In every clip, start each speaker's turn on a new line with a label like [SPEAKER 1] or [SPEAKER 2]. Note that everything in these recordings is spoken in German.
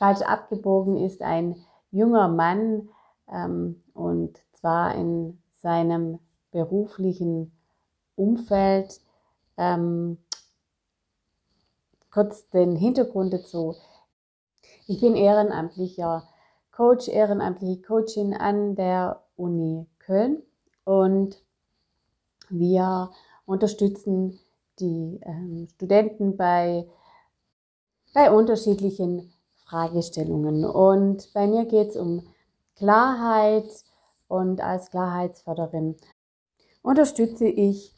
[SPEAKER 1] falsch abgebogen ist ein junger Mann ähm, und zwar in seinem beruflichen Umfeld. Ähm, kurz den Hintergrund dazu. Ich bin ehrenamtlicher Coach, ehrenamtliche Coachin an der Uni Köln und wir unterstützen die ähm, Studenten bei, bei unterschiedlichen Fragestellungen. Und bei mir geht es um Klarheit und als Klarheitsförderin unterstütze ich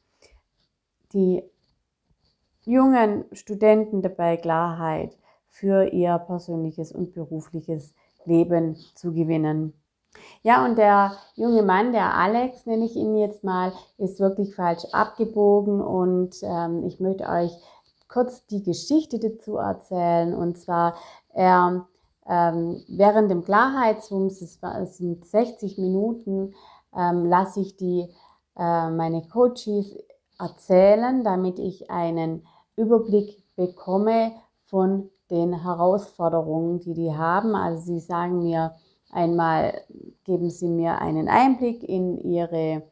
[SPEAKER 1] die jungen Studenten dabei, Klarheit für ihr persönliches und berufliches Leben zu gewinnen. Ja, und der junge Mann, der Alex, nenne ich ihn jetzt mal, ist wirklich falsch abgebogen und ähm, ich möchte euch kurz die Geschichte dazu erzählen. Und zwar, er ähm, während dem Klarheitswumms, es, sind 60 Minuten, ähm, lasse ich die, äh, meine Coaches erzählen, damit ich einen Überblick bekomme von den Herausforderungen, die die haben. Also sie sagen mir einmal, geben sie mir einen Einblick in ihre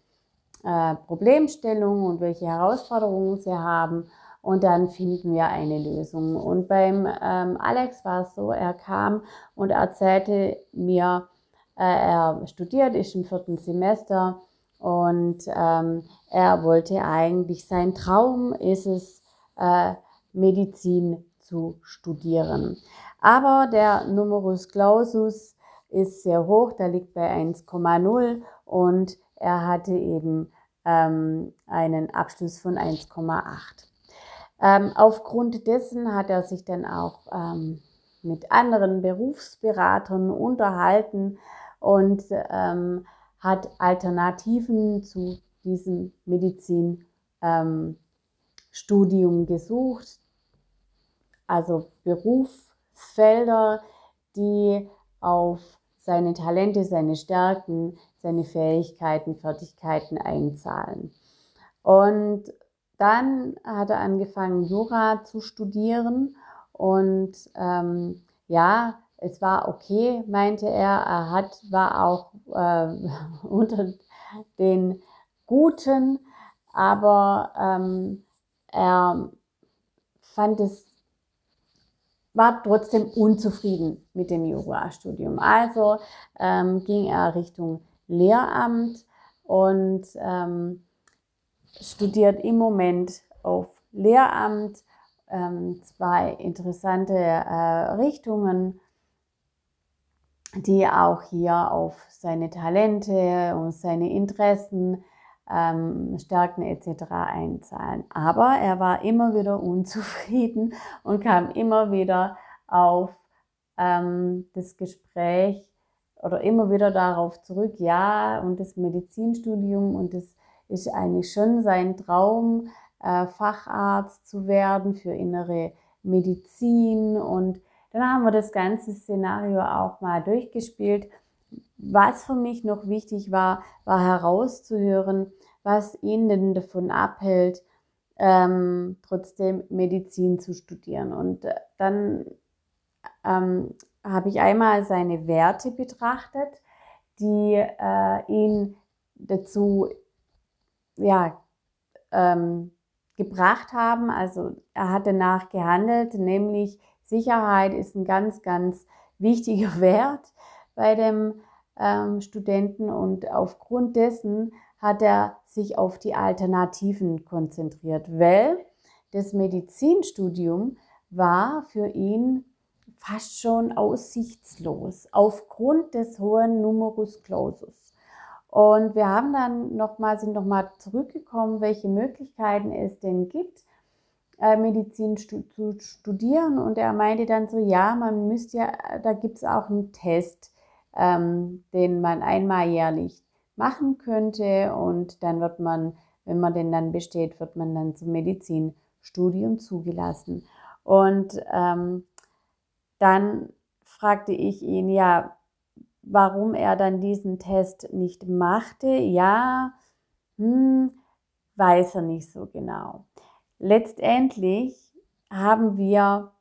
[SPEAKER 1] äh, Problemstellung und welche Herausforderungen sie haben und dann finden wir eine Lösung. Und beim ähm, Alex war es so, er kam und erzählte mir, äh, er studiert, ist im vierten Semester und ähm, er wollte eigentlich, sein Traum ist es, äh, Medizin zu studieren. Aber der Numerus Clausus ist sehr hoch, der liegt bei 1,0 und er hatte eben ähm, einen Abschluss von 1,8. Ähm, aufgrund dessen hat er sich dann auch ähm, mit anderen Berufsberatern unterhalten und ähm, hat Alternativen zu diesem Medizinstudium ähm, gesucht, also Berufsfelder, die auf seine Talente, seine Stärken, seine Fähigkeiten, Fertigkeiten einzahlen. Und dann hat er angefangen, Jura zu studieren und ähm, ja, es war okay, meinte er. Er hat, war auch äh, unter den Guten, aber ähm, er fand es, war trotzdem unzufrieden mit dem Jurastudium. Also ähm, ging er Richtung Lehramt und ähm, studiert im Moment auf Lehramt ähm, zwei interessante äh, Richtungen, die auch hier auf seine Talente und seine Interessen, ähm, Stärken etc. einzahlen. Aber er war immer wieder unzufrieden und kam immer wieder auf ähm, das Gespräch oder immer wieder darauf zurück, ja, und das Medizinstudium und das ist eigentlich schon sein Traum, äh, Facharzt zu werden für innere Medizin. Und dann haben wir das ganze Szenario auch mal durchgespielt. Was für mich noch wichtig war, war herauszuhören, was ihn denn davon abhält, ähm, trotzdem Medizin zu studieren. Und äh, dann ähm, habe ich einmal seine Werte betrachtet, die äh, ihn dazu ja, ähm, gebracht haben. Also er hat danach gehandelt, nämlich Sicherheit ist ein ganz, ganz wichtiger Wert bei dem ähm, Studenten und aufgrund dessen hat er sich auf die Alternativen konzentriert, weil das Medizinstudium war für ihn fast schon aussichtslos aufgrund des hohen Numerus Clausus. Und wir haben dann nochmal, sind nochmal zurückgekommen, welche Möglichkeiten es denn gibt, äh, Medizin zu studieren. Und er meinte dann so, ja, man müsste ja, da gibt es auch einen Test, ähm, den man einmal jährlich machen könnte. Und dann wird man, wenn man den dann besteht, wird man dann zum Medizinstudium zugelassen. Und ähm, dann fragte ich ihn, ja, warum er dann diesen Test nicht machte, ja, hm, weiß er nicht so genau. Letztendlich haben wir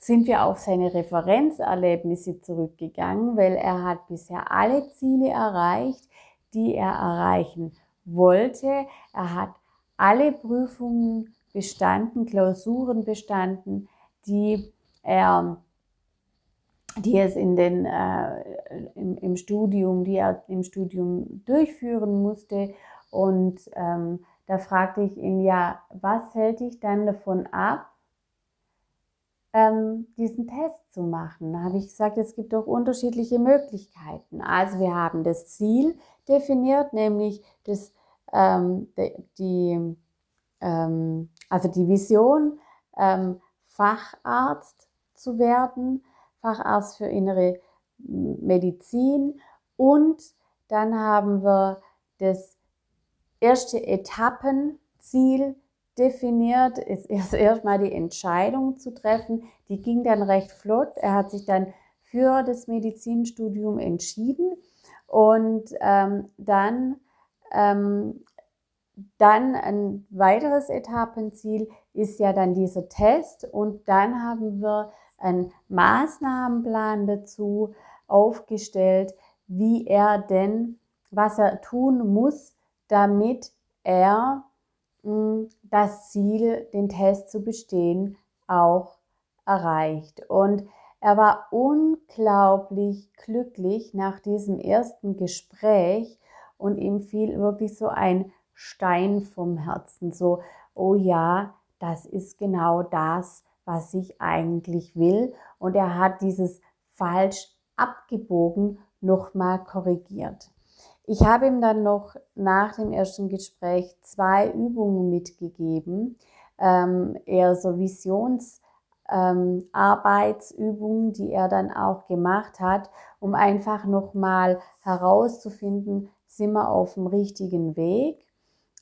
[SPEAKER 1] sind wir auf seine Referenzerlebnisse zurückgegangen, weil er hat bisher alle Ziele erreicht, die er erreichen wollte. Er hat alle Prüfungen bestanden, Klausuren bestanden, die er die es in den, äh, im, im, Studium, die er im Studium durchführen musste. Und ähm, da fragte ich ihn, ja, was hält dich dann davon ab, ähm, diesen Test zu machen? Da habe ich gesagt, es gibt auch unterschiedliche Möglichkeiten. Also wir haben das Ziel definiert, nämlich das, ähm, die, ähm, also die Vision, ähm, Facharzt zu werden Facharzt für innere Medizin und dann haben wir das erste Etappenziel definiert, ist erst erstmal die Entscheidung zu treffen. Die ging dann recht flott. Er hat sich dann für das Medizinstudium entschieden und ähm, dann, ähm, dann ein weiteres Etappenziel ist ja dann dieser Test und dann haben wir einen Maßnahmenplan dazu aufgestellt, wie er denn, was er tun muss, damit er hm, das Ziel, den Test zu bestehen, auch erreicht. Und er war unglaublich glücklich nach diesem ersten Gespräch und ihm fiel wirklich so ein Stein vom Herzen, so, oh ja, das ist genau das, was ich eigentlich will. Und er hat dieses falsch abgebogen nochmal korrigiert. Ich habe ihm dann noch nach dem ersten Gespräch zwei Übungen mitgegeben, ähm, eher so Visionsarbeitsübungen, ähm, die er dann auch gemacht hat, um einfach nochmal herauszufinden, sind wir auf dem richtigen Weg.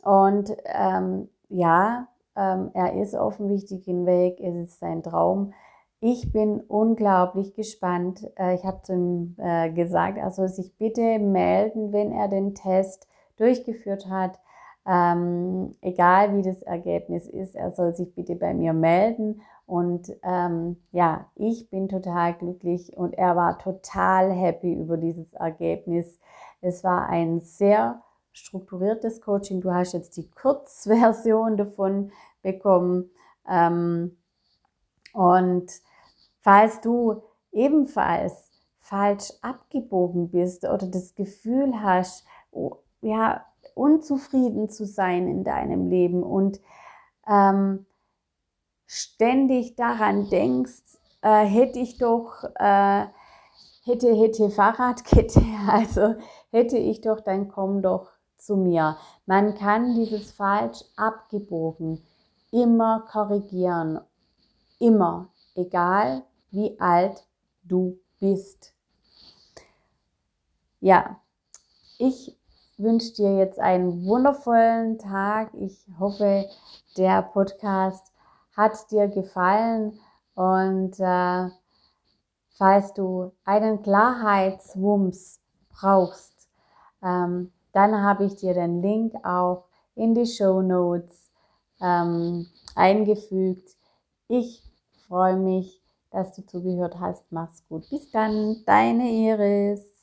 [SPEAKER 1] Und ähm, ja, ähm, er ist auf dem wichtigen Weg, es ist sein Traum. Ich bin unglaublich gespannt. Äh, ich habe zu ihm äh, gesagt, er soll sich bitte melden, wenn er den Test durchgeführt hat. Ähm, egal wie das Ergebnis ist, er soll sich bitte bei mir melden. Und ähm, ja, ich bin total glücklich und er war total happy über dieses Ergebnis. Es war ein sehr strukturiertes Coaching. Du hast jetzt die Kurzversion davon bekommen. Ähm, und falls du ebenfalls falsch abgebogen bist oder das Gefühl hast, oh, ja, unzufrieden zu sein in deinem Leben und ähm, ständig daran denkst, äh, hätte ich doch, äh, hätte, hätte Fahrradkette, also hätte ich doch, dann komm doch zu mir. Man kann dieses falsch abgebogen immer korrigieren. Immer, egal wie alt du bist. Ja, ich wünsche dir jetzt einen wundervollen Tag. Ich hoffe, der Podcast hat dir gefallen und äh, falls du einen Klarheitswumms brauchst, ähm, dann habe ich dir den Link auch in die Show Notes ähm, eingefügt. Ich freue mich, dass du zugehört hast. Mach's gut. Bis dann, deine Iris.